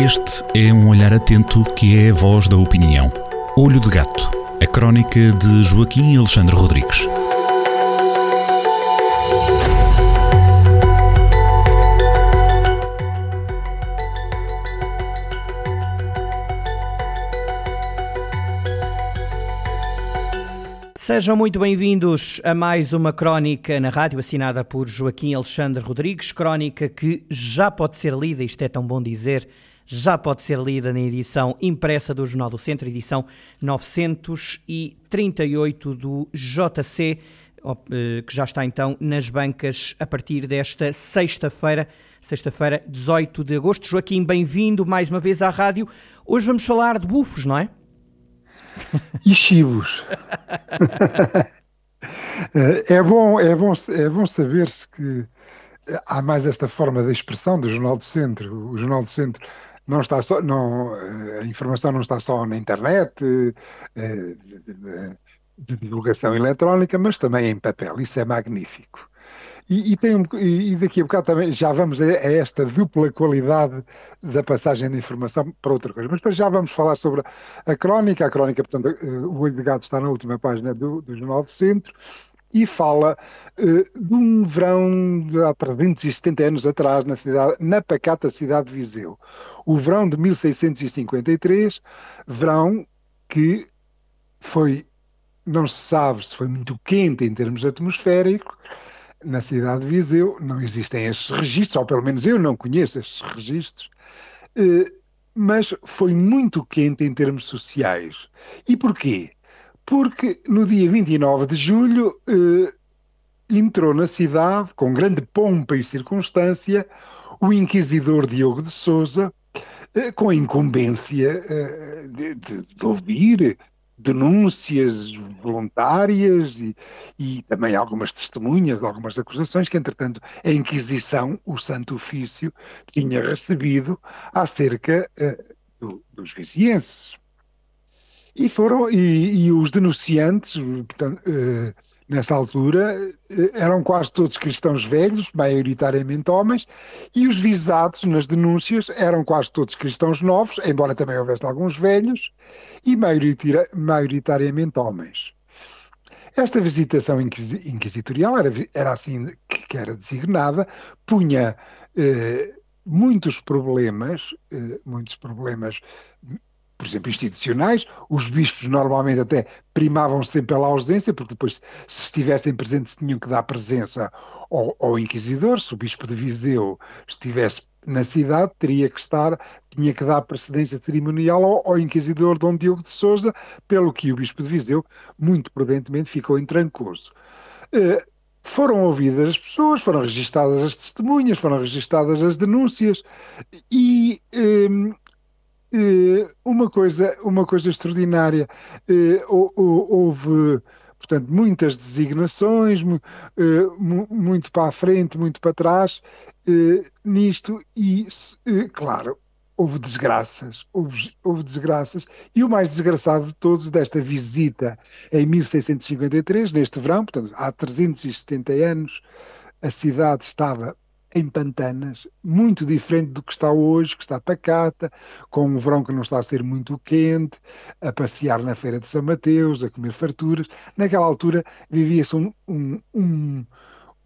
Este é um olhar atento que é a voz da opinião. Olho de Gato, a crónica de Joaquim Alexandre Rodrigues. Sejam muito bem-vindos a mais uma crónica na rádio assinada por Joaquim Alexandre Rodrigues, crónica que já pode ser lida, isto é tão bom dizer, já pode ser lida na edição impressa do Jornal do Centro, edição 938 do JC, eh, que já está então nas bancas a partir desta sexta-feira, sexta-feira, 18 de agosto. Joaquim, bem-vindo mais uma vez à rádio. Hoje vamos falar de bufos, não é? e chivos. é bom, é bom, é bom saber-se que há mais esta forma de expressão do Jornal do Centro. O Jornal do Centro não está só, não, a informação não está só na internet, eh, de divulgação eletrónica, mas também em papel. Isso é magnífico. E, e, tem um, e daqui a bocado também já vamos a, a, esta dupla qualidade da passagem de informação para outra coisa. Mas depois já vamos falar sobre a, crónica. A crónica, portanto, eh, o Olho de Gato está na última página do, do Jornal do Centro e fala uh, de um verão de há 370 anos atrás na, cidade, na pacata cidade de Viseu. O verão de 1653, verão que foi, não se sabe se foi muito quente em termos atmosféricos, na cidade de Viseu não existem estes registros, ou pelo menos eu não conheço estes registros, eh, mas foi muito quente em termos sociais. E porquê? Porque no dia 29 de julho eh, entrou na cidade, com grande pompa e circunstância, o inquisidor Diogo de Souza, eh, com a incumbência de, de, de ouvir denúncias voluntárias e, e, também algumas testemunhas, algumas acusações que, entretanto, a Inquisição, o Santo Ofício, tinha recebido acerca uh, do, dos vizienses. E foram, e, e os denunciantes, portanto, uh, nessa altura, uh, eram quase todos cristãos velhos, maioritariamente homens, e os visados nas denúncias eram quase todos cristãos novos, embora também houvesse alguns velhos, e maioritariamente homens. Esta visitação inquisitorial era, era assim que era designada, punha eh, muitos problemas, eh, muitos problemas, por exemplo, institucionais. Os bispos normalmente até primavam sempre pela ausência, porque depois, se estivessem presentes, tinham que dar presença ao, ao inquisidor. Se o bispo de Viseu estivesse na cidade teria que estar, tinha que dar precedência cerimonial ao, ao inquisidor Dom Diogo de Souza, pelo que o bispo de Viseu, muito prudentemente, ficou em trancoso. Uh, foram ouvidas as pessoas, foram registadas as testemunhas, foram registadas as denúncias e um, uh, uma coisa, uma coisa extraordinária, uh, houve portanto, muitas designações, muito para a frente, muito para trás, eh, nisto e, eh, claro, houve desgraças, houve, houve, desgraças, e o mais desgraçado de todos desta visita em 1653, neste verão, portanto, há 370 anos, a cidade estava em pantanas, muito diferente do que está hoje, que está pacata, com um verão que não está a ser muito quente, a passear na Feira de São Mateus, a comer farturas. Naquela altura vivia-se um, um, um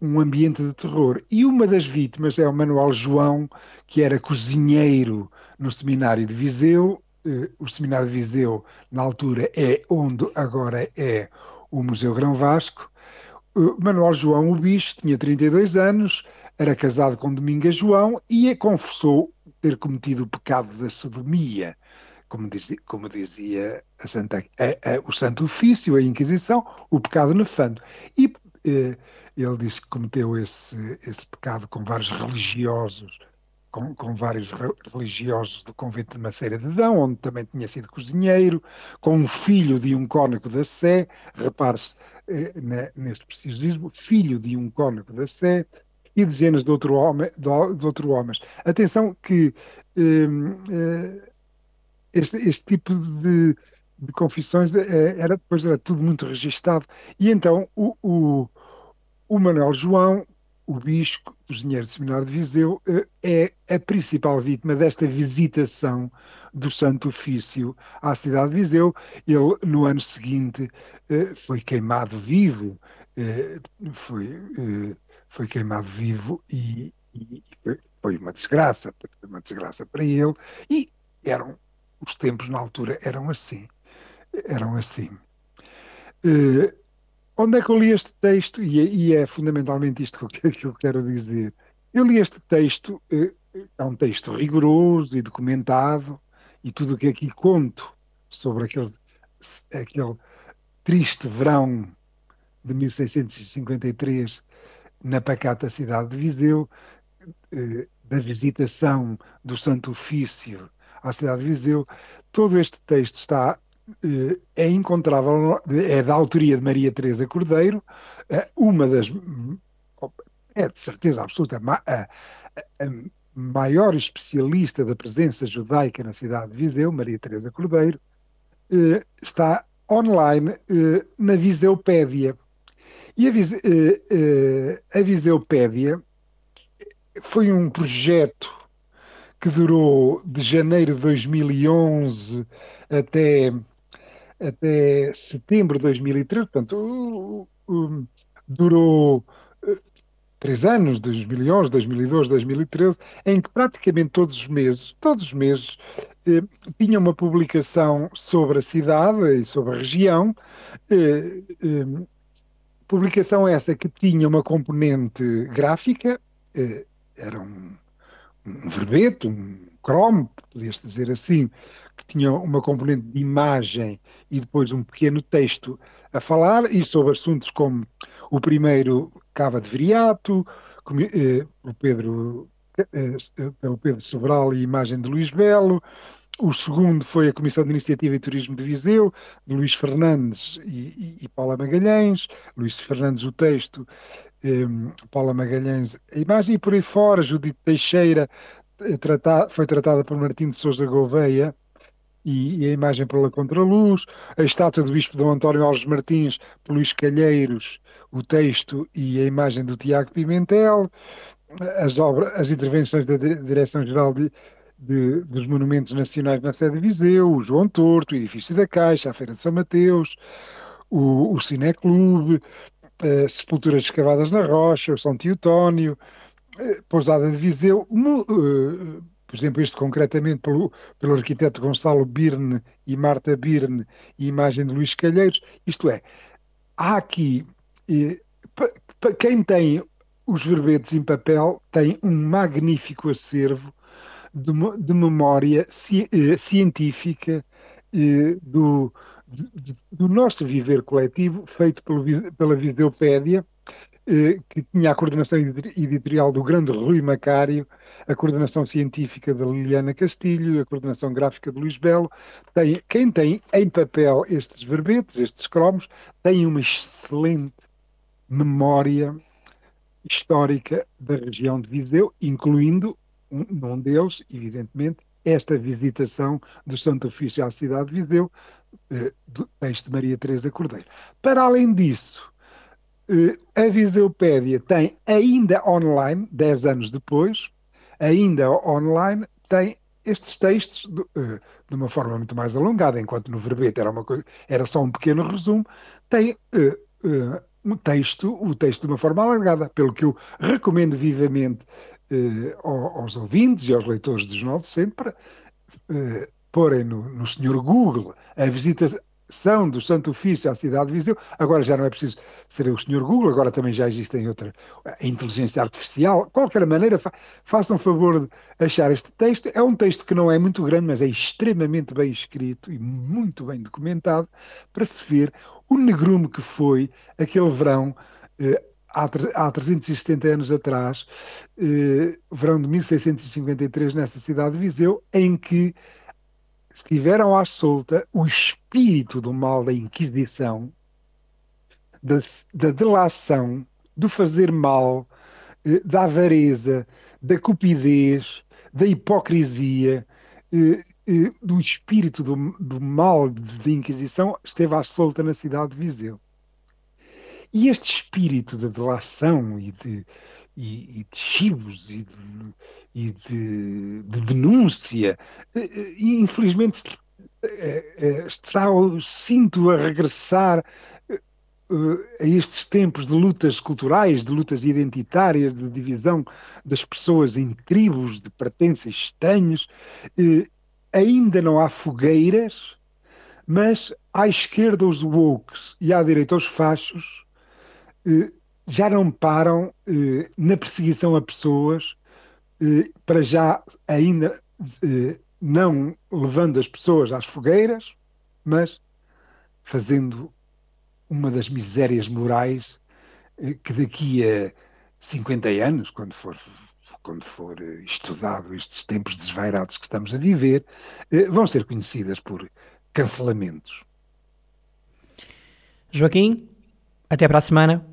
um ambiente de terror. E uma das vítimas é o Manuel João, que era cozinheiro no seminário de Viseu. Eh, o seminário de Viseu, na altura, é onde agora é o Museu Grão Vasco. Manuel João, o bicho, tinha 32 anos, era casado com Dominga João e confessou ter cometido o pecado da sodomia, como dizia, como dizia a Santa, a, a, o Santo Ofício, a Inquisição, o pecado nefando. E eh, ele disse que cometeu esse, esse pecado com vários religiosos, com, com, vários religiosos do convento de Maceira de Dão, onde também tinha sido cozinheiro, com um filho de um cônego da Sé, repare-se eh, neste preciosismo, filho de um cônego da Sé, e dezenas de, outro homem, de, de outro homens. Atenção que eh, eh, este, este, tipo de, de confissões eh, era depois era tudo muito registado, e então o, o o Manuel João o bispo, o engenheiro seminário de Viseu, é a principal vítima desta visitação do Santo Ofício à cidade de Viseu. Ele, no ano seguinte, foi queimado vivo, foi, foi queimado vivo e, e foi uma desgraça, uma desgraça para ele. E eram os tempos na altura eram assim, eram assim. Uh, onde é que eu li este texto? E é, e é fundamentalmente isto que eu, que eu, quero dizer. Eu li este texto, uh, é um texto rigoroso e documentado, e tudo o que aqui conto sobre aquele, aquele triste verão de 1653 na pacata cidade de Viseu, uh, da visitação do Santo Ofício à cidade de Viseu. Todo este texto está eh, é encontrável, é da autoria de Maria Teresa Cordeiro, eh, uma das, é de certeza absoluta, a, maior especialista da presença judaica na cidade de Viseu, Maria Teresa Cordeiro, eh, está online na Viseupédia. E a, Vise, a Viseupédia foi um projeto que durou de janeiro de 2011 até, até setembro de 2013, portanto, durou eh, três anos, 2011, 2012, 2013, em que praticamente todos os meses, todos os meses, eh, tinha uma publicação sobre a cidade e sobre a região, eh, eh, publicação essa que tinha uma componente gráfica, eh, era um um verbete, um Chrome, podias dizer assim, que tinha uma componente de imagem e depois um pequeno texto a falar, e sobre assuntos como o primeiro Cava de Viriato, eh, o Pedro, eh, pelo Pedro Sobral e imagem de Luís Belo, o segundo foi a Comissão de Iniciativa e Turismo de Viseu, de Luís Fernandes e, e, e Paula Magalhães. Luís Fernandes, o texto, um, Paula Magalhães, a imagem e por aí fora, Judite Teixeira eh, foi tratada por Martim de Souza Gouveia e, e, a imagem pela Contraluz, a estátua do Bispo Dom António Alves Martins por Luís Calheiros, o texto e a imagem do Tiago Pimentel, as, as intervenções da Direção-Geral de, de, dos Monumentos Nacionais na sede de Viseu, o João Torto, o Edifício da Caixa, a Feira de São Mateus, o, o Cineclube, uh, sepulturas escavadas na rocha, o São Teotónio, uh, Pousada de Viseu, uh, por exemplo, este concretamente pelo, pelo arquiteto Gonçalo Birne e Marta Birne e imagem de Luís Calheiros, isto é, há aqui, para quem tem os verbetes em papel, tem um magnífico acervo de, de memória ci, científica do, do nosso viver coletivo, feito pelo, pela Videopédia, eh, que tinha a coordenação editorial do grande Rui Macário, a coordenação científica da Liliana Castilho, a coordenação gráfica de Luís Belo. Tem, quem tem em papel estes verbetes, estes cromos, tem uma excelente memória histórica da região de Viseu, incluindo um, um deles, evidentemente, esta visitação do Santo Ofício à cidade de Viseu, eh, do texto de Maria Teresa Cordeiro. Para além disso, eh, a Viseupédia tem ainda online, 10 anos depois, ainda online, tem estes textos de, eh, de, uma forma muito mais alongada, enquanto no verbete era, uma coisa, era só um pequeno resumo, tem um texto, o texto de uma forma alongada, pelo que eu recomendo vivamente eh, aos ouvintes e aos leitores do Jornal Centro para eh, porem no, no Senhor Google a visitação do Santo Ofício à cidade de Viseu. Agora já não é preciso ser o Senhor Google, agora também já existem outra a inteligência artificial. De qualquer maneira, fa façam favor de achar este texto. É um texto que não é muito grande, mas é extremamente bem escrito e muito bem documentado para se ver o negrume que foi aquele verão eh, há, há 370 anos atrás, eh, verão de 1653, nessa cidade de Viseu, em que estiveram à solta o espírito do mal da Inquisição, da, da delação, do fazer mal, eh, da avareza, da cupidez, da hipocrisia, eh, eh, do espírito do, do mal da Inquisição, esteve à solta na cidade de Viseu. E este espírito de delação e de, e, e de chibos e de, e de, de denúncia. E, infelizmente está o cinto a regressar a estes tempos de lutas culturais, de lutas identitárias, de divisão das pessoas em tribos, de pertences estranhos, ainda não há fogueiras, mas à esquerda os wokes e à direita os fachos já não param eh, na perseguição a pessoas, eh, para já ainda eh, não levando as pessoas às fogueiras, mas fazendo uma das misérias morais eh, que daqui a 50 anos, quando for, quando for eh, estudado estes tempos desvairados que estamos a viver, eh, vão ser conhecidas por cancelamentos. Joaquim, até para a semana